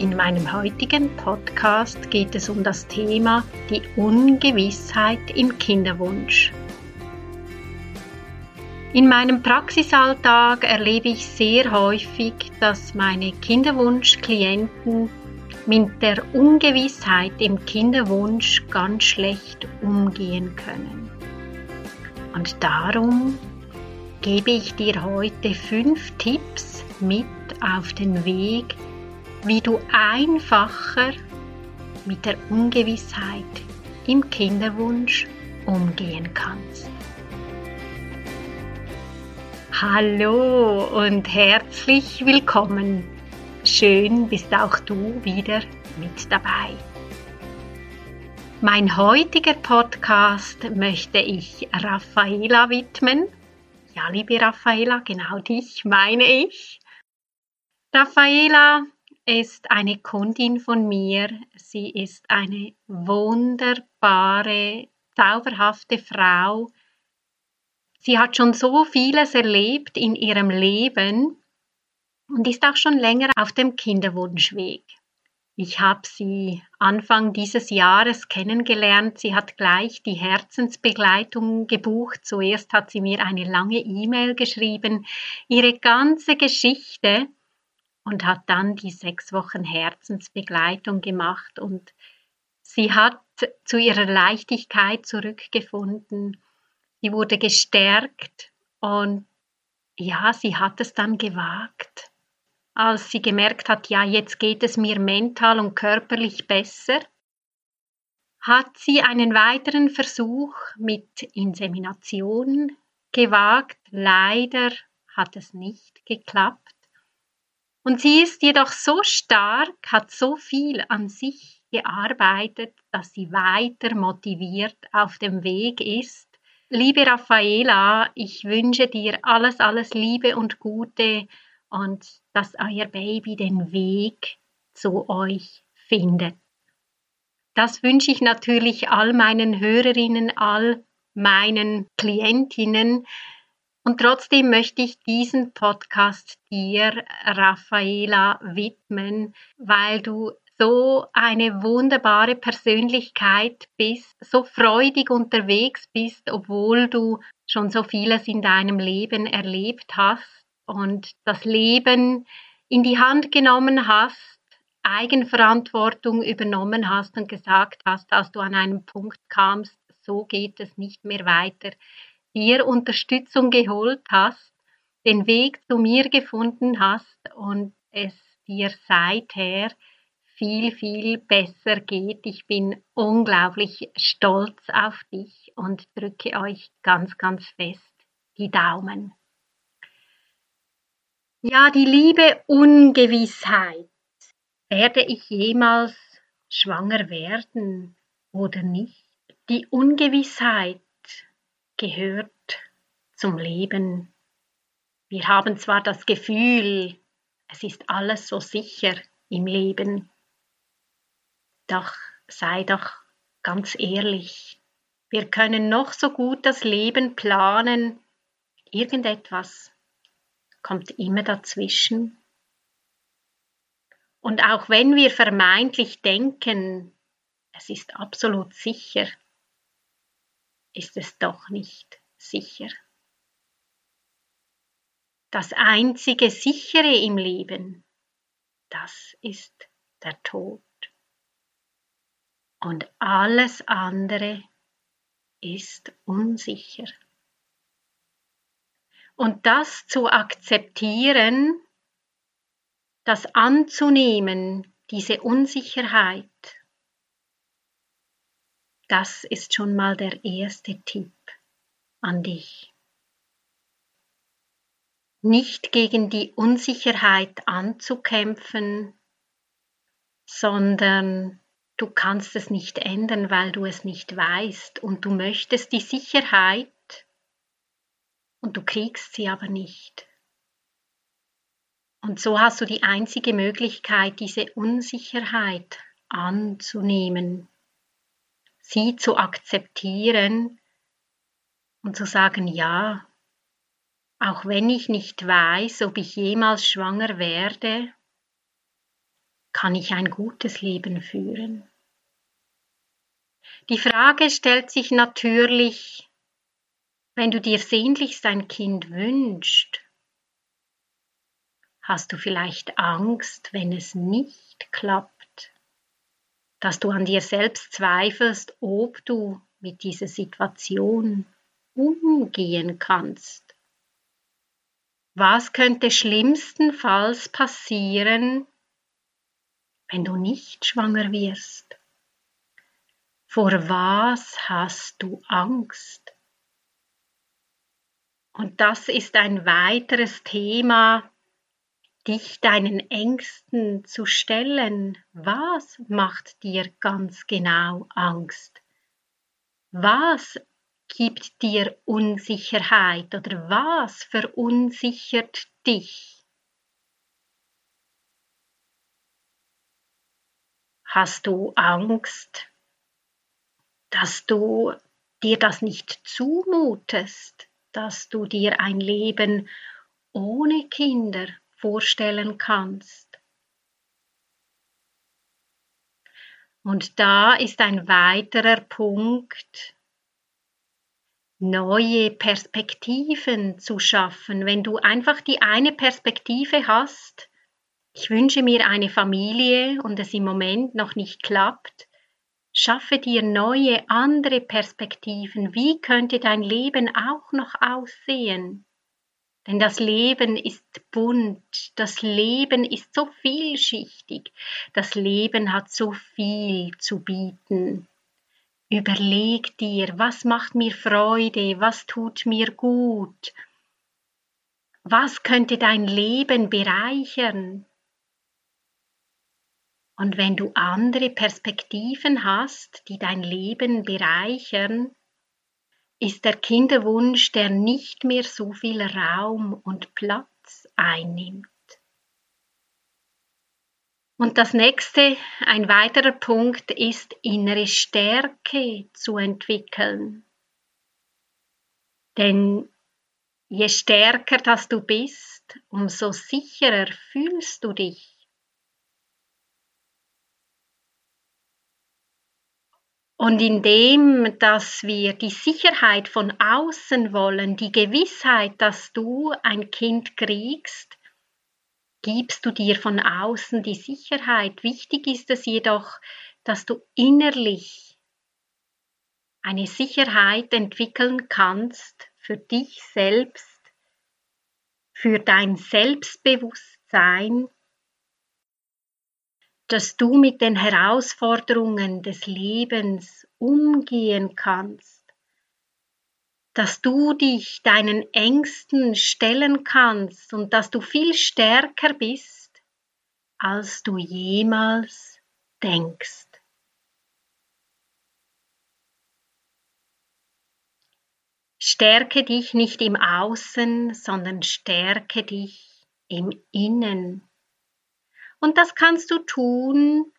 In meinem heutigen Podcast geht es um das Thema die Ungewissheit im Kinderwunsch. In meinem Praxisalltag erlebe ich sehr häufig, dass meine Kinderwunschklienten mit der Ungewissheit im Kinderwunsch ganz schlecht umgehen können. Und darum gebe ich dir heute fünf Tipps mit auf den Weg, wie du einfacher mit der Ungewissheit im Kinderwunsch umgehen kannst. Hallo und herzlich willkommen. Schön bist auch du wieder mit dabei. Mein heutiger Podcast möchte ich Raffaela widmen. Ja, liebe Raffaela, genau dich meine ich. Raffaela ist eine Kundin von mir. Sie ist eine wunderbare, zauberhafte Frau. Sie hat schon so vieles erlebt in ihrem Leben und ist auch schon länger auf dem Kinderwunschweg. Ich habe sie Anfang dieses Jahres kennengelernt. Sie hat gleich die Herzensbegleitung gebucht. Zuerst hat sie mir eine lange E-Mail geschrieben, ihre ganze Geschichte und hat dann die sechs Wochen Herzensbegleitung gemacht und sie hat zu ihrer Leichtigkeit zurückgefunden. Sie wurde gestärkt und ja, sie hat es dann gewagt. Als sie gemerkt hat, ja, jetzt geht es mir mental und körperlich besser, hat sie einen weiteren Versuch mit Insemination gewagt. Leider hat es nicht geklappt. Und sie ist jedoch so stark, hat so viel an sich gearbeitet, dass sie weiter motiviert auf dem Weg ist. Liebe Raffaela, ich wünsche dir alles, alles Liebe und Gute und dass euer Baby den Weg zu euch findet. Das wünsche ich natürlich all meinen Hörerinnen, all meinen Klientinnen, und trotzdem möchte ich diesen Podcast dir, Raffaela, widmen, weil du so eine wunderbare Persönlichkeit bist, so freudig unterwegs bist, obwohl du schon so vieles in deinem Leben erlebt hast und das Leben in die Hand genommen hast, Eigenverantwortung übernommen hast und gesagt hast, als du an einen Punkt kamst, so geht es nicht mehr weiter dir Unterstützung geholt hast, den Weg zu mir gefunden hast und es dir seither viel, viel besser geht. Ich bin unglaublich stolz auf dich und drücke euch ganz, ganz fest die Daumen. Ja, die liebe Ungewissheit. Werde ich jemals schwanger werden oder nicht? Die Ungewissheit gehört zum Leben. Wir haben zwar das Gefühl, es ist alles so sicher im Leben, doch sei doch ganz ehrlich, wir können noch so gut das Leben planen, irgendetwas kommt immer dazwischen. Und auch wenn wir vermeintlich denken, es ist absolut sicher, ist es doch nicht sicher. Das einzige sichere im Leben, das ist der Tod. Und alles andere ist unsicher. Und das zu akzeptieren, das anzunehmen, diese Unsicherheit, das ist schon mal der erste Tipp an dich. Nicht gegen die Unsicherheit anzukämpfen, sondern du kannst es nicht ändern, weil du es nicht weißt und du möchtest die Sicherheit und du kriegst sie aber nicht. Und so hast du die einzige Möglichkeit, diese Unsicherheit anzunehmen, sie zu akzeptieren und zu sagen, ja, auch wenn ich nicht weiß, ob ich jemals schwanger werde, kann ich ein gutes Leben führen. Die Frage stellt sich natürlich, wenn du dir sehnlichst ein Kind wünschst, hast du vielleicht Angst, wenn es nicht klappt, dass du an dir selbst zweifelst, ob du mit dieser Situation umgehen kannst. Was könnte schlimmstenfalls passieren, wenn du nicht schwanger wirst? Vor was hast du Angst? Und das ist ein weiteres Thema, dich deinen Ängsten zu stellen. Was macht dir ganz genau Angst? Was gibt dir Unsicherheit oder was verunsichert dich? Hast du Angst, dass du dir das nicht zumutest, dass du dir ein Leben ohne Kinder vorstellen kannst. Und da ist ein weiterer Punkt, neue Perspektiven zu schaffen. Wenn du einfach die eine Perspektive hast, ich wünsche mir eine Familie und es im Moment noch nicht klappt, Schaffe dir neue, andere Perspektiven. Wie könnte dein Leben auch noch aussehen? Denn das Leben ist bunt, das Leben ist so vielschichtig, das Leben hat so viel zu bieten. Überleg dir, was macht mir Freude, was tut mir gut, was könnte dein Leben bereichern? Und wenn du andere Perspektiven hast, die dein Leben bereichern, ist der Kinderwunsch, der nicht mehr so viel Raum und Platz einnimmt. Und das nächste, ein weiterer Punkt ist innere Stärke zu entwickeln. Denn je stärker das du bist, umso sicherer fühlst du dich. Und indem, dass wir die Sicherheit von außen wollen, die Gewissheit, dass du ein Kind kriegst, gibst du dir von außen die Sicherheit. Wichtig ist es jedoch, dass du innerlich eine Sicherheit entwickeln kannst für dich selbst, für dein Selbstbewusstsein, dass du mit den Herausforderungen des Lebens umgehen kannst, dass du dich deinen Ängsten stellen kannst und dass du viel stärker bist, als du jemals denkst. Stärke dich nicht im Außen, sondern stärke dich im Innen. Und das kannst du tun,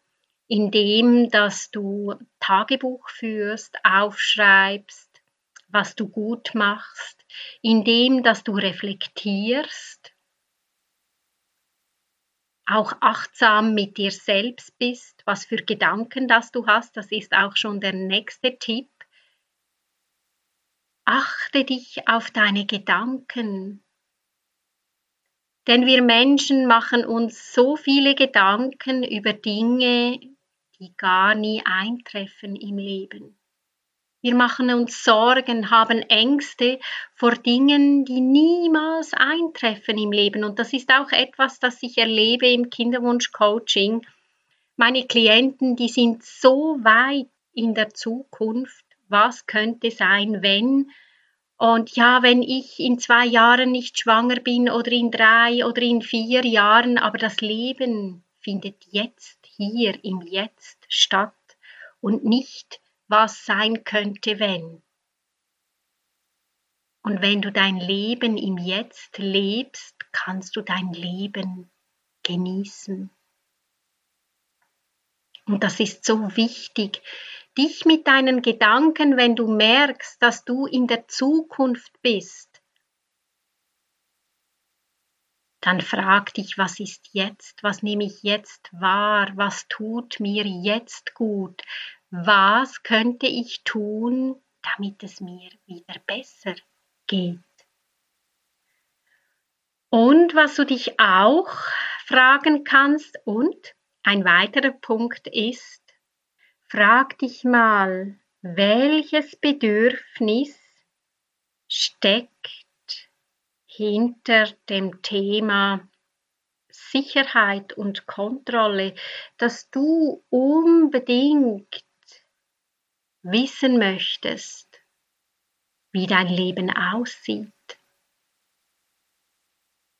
indem dass du Tagebuch führst, aufschreibst, was du gut machst, indem dass du reflektierst, auch achtsam mit dir selbst bist, was für Gedanken das du hast, das ist auch schon der nächste Tipp. Achte dich auf deine Gedanken. Denn wir Menschen machen uns so viele Gedanken über Dinge, die gar nie eintreffen im Leben. Wir machen uns Sorgen, haben Ängste vor Dingen, die niemals eintreffen im Leben. Und das ist auch etwas, das ich erlebe im Kinderwunsch-Coaching. Meine Klienten, die sind so weit in der Zukunft. Was könnte sein, wenn? Und ja, wenn ich in zwei Jahren nicht schwanger bin oder in drei oder in vier Jahren, aber das Leben findet jetzt, hier im Jetzt statt. und nicht, was sein könnte, wenn. Und wenn du dein Leben im Jetzt lebst, kannst du dein Leben genießen. Und das ist so wichtig, dich mit deinen Gedanken, wenn du merkst, dass du in der Zukunft bist, dann frag dich, was ist jetzt, was nehme ich jetzt wahr, was tut mir jetzt gut, was könnte ich tun, damit es mir wieder besser geht. Und was du dich auch fragen kannst und ein weiterer Punkt ist, frag dich mal, welches Bedürfnis steckt hinter dem Thema Sicherheit und Kontrolle, dass du unbedingt wissen möchtest, wie dein Leben aussieht.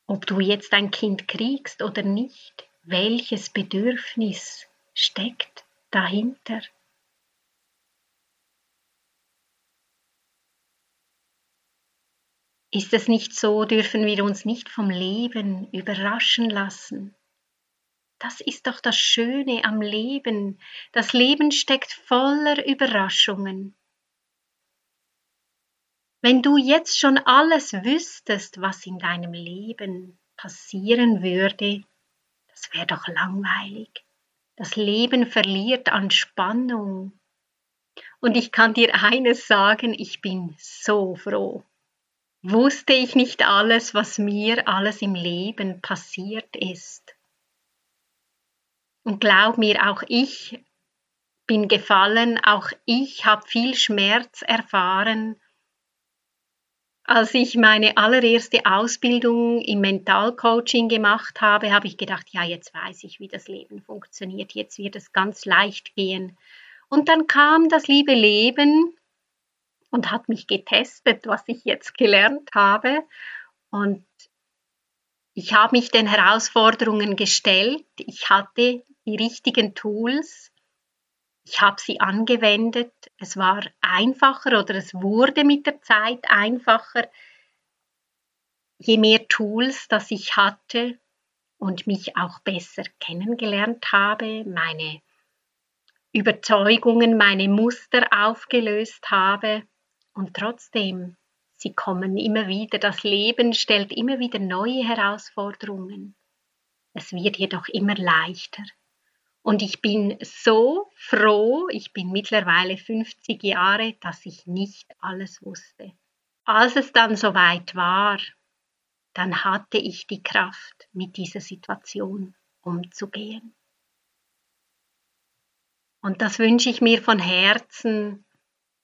Ob du jetzt ein Kind kriegst oder nicht, welches Bedürfnis steckt dahinter? Ist es nicht so, dürfen wir uns nicht vom Leben überraschen lassen? Das ist doch das Schöne am Leben. Das Leben steckt voller Überraschungen. Wenn du jetzt schon alles wüsstest, was in deinem Leben passieren würde, das wäre doch langweilig. Das Leben verliert an Spannung. Und ich kann dir eines sagen, ich bin so froh. Wusste ich nicht alles, was mir alles im Leben passiert ist. Und glaub mir, auch ich bin gefallen, auch ich habe viel Schmerz erfahren als ich meine allererste Ausbildung im Mentalcoaching gemacht habe, habe ich gedacht, ja, jetzt weiß ich, wie das Leben funktioniert, jetzt wird es ganz leicht gehen. Und dann kam das liebe Leben und hat mich getestet, was ich jetzt gelernt habe. Und ich habe mich den Herausforderungen gestellt. Ich hatte die richtigen Tools ich habe sie angewendet. Es war einfacher oder es wurde mit der Zeit einfacher, je mehr Tools, das ich hatte und mich auch besser kennengelernt habe, meine Überzeugungen, meine Muster aufgelöst habe und trotzdem, sie kommen immer wieder, das Leben stellt immer wieder neue Herausforderungen. Es wird jedoch immer leichter. Und ich bin so froh, ich bin mittlerweile 50 Jahre, dass ich nicht alles wusste. Als es dann soweit war, dann hatte ich die Kraft, mit dieser Situation umzugehen. Und das wünsche ich mir von Herzen,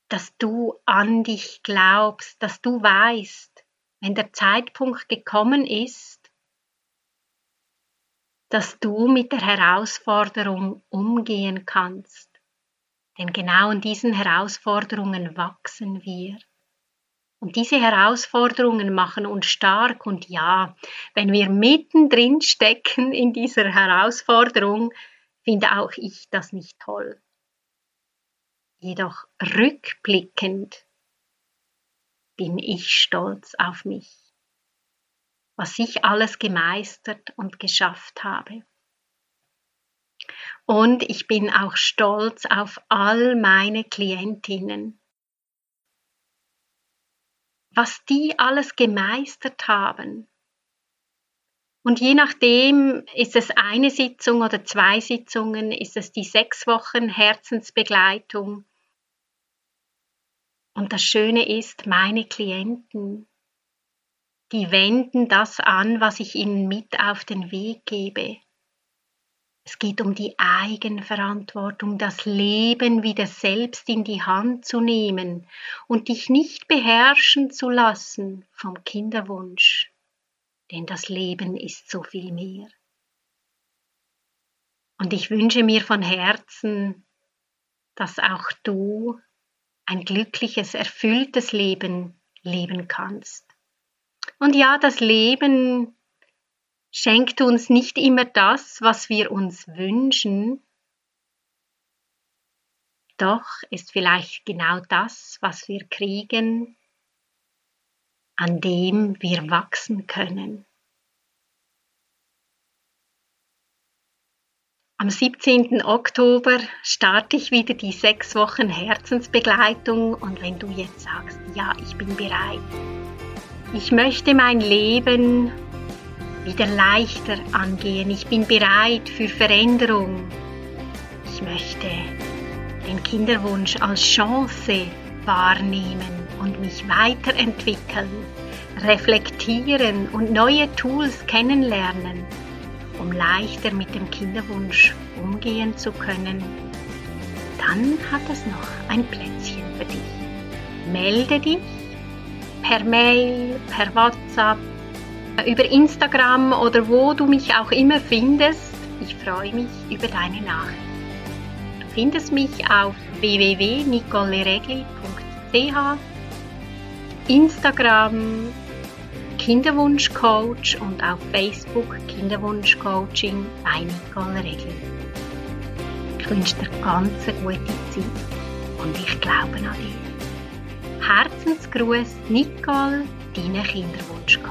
dass du an dich glaubst, dass du weißt, wenn der Zeitpunkt gekommen ist, dass du mit der Herausforderung umgehen kannst. Denn genau in diesen Herausforderungen wachsen wir. Und diese Herausforderungen machen uns stark und ja, wenn wir mittendrin stecken in dieser Herausforderung, finde auch ich das nicht toll. Jedoch rückblickend bin ich stolz auf mich was ich alles gemeistert und geschafft habe. Und ich bin auch stolz auf all meine Klientinnen, was die alles gemeistert haben. Und je nachdem ist es eine Sitzung oder zwei Sitzungen, ist es die sechs Wochen Herzensbegleitung. Und das Schöne ist, meine Klienten, die wenden das an, was ich ihnen mit auf den Weg gebe. Es geht um die Eigenverantwortung, das Leben wieder selbst in die Hand zu nehmen und dich nicht beherrschen zu lassen vom Kinderwunsch, denn das Leben ist so viel mehr. Und ich wünsche mir von Herzen, dass auch du ein glückliches, erfülltes Leben leben kannst. Und ja, das Leben schenkt uns nicht immer das, was wir uns wünschen. Doch ist vielleicht genau das, was wir kriegen, an dem wir wachsen können. Am 17. Oktober starte ich wieder die sechs Wochen Herzensbegleitung und wenn du jetzt sagst, ja, ich bin bereit, ich möchte mein Leben wieder leichter angehen, ich bin bereit für Veränderung, ich möchte den Kinderwunsch als Chance wahrnehmen und mich weiterentwickeln, reflektieren und neue Tools kennenlernen, um leichter mit dem Kinderwunsch umgehen zu können, dann hat es noch ein Plätzchen für dich. Melde dich per Mail, per WhatsApp, über Instagram oder wo du mich auch immer findest. Ich freue mich über deine Nachricht findest mich auf www.nicoleregli.ch, Instagram Kinderwunschcoach und auf Facebook Kinderwunschcoaching bei Nicole Regli. Ich wünsche dir ganz eine gute Zeit und ich glaube an dich. Herzensgruß, Nicole, deine Kinderwunschcoach.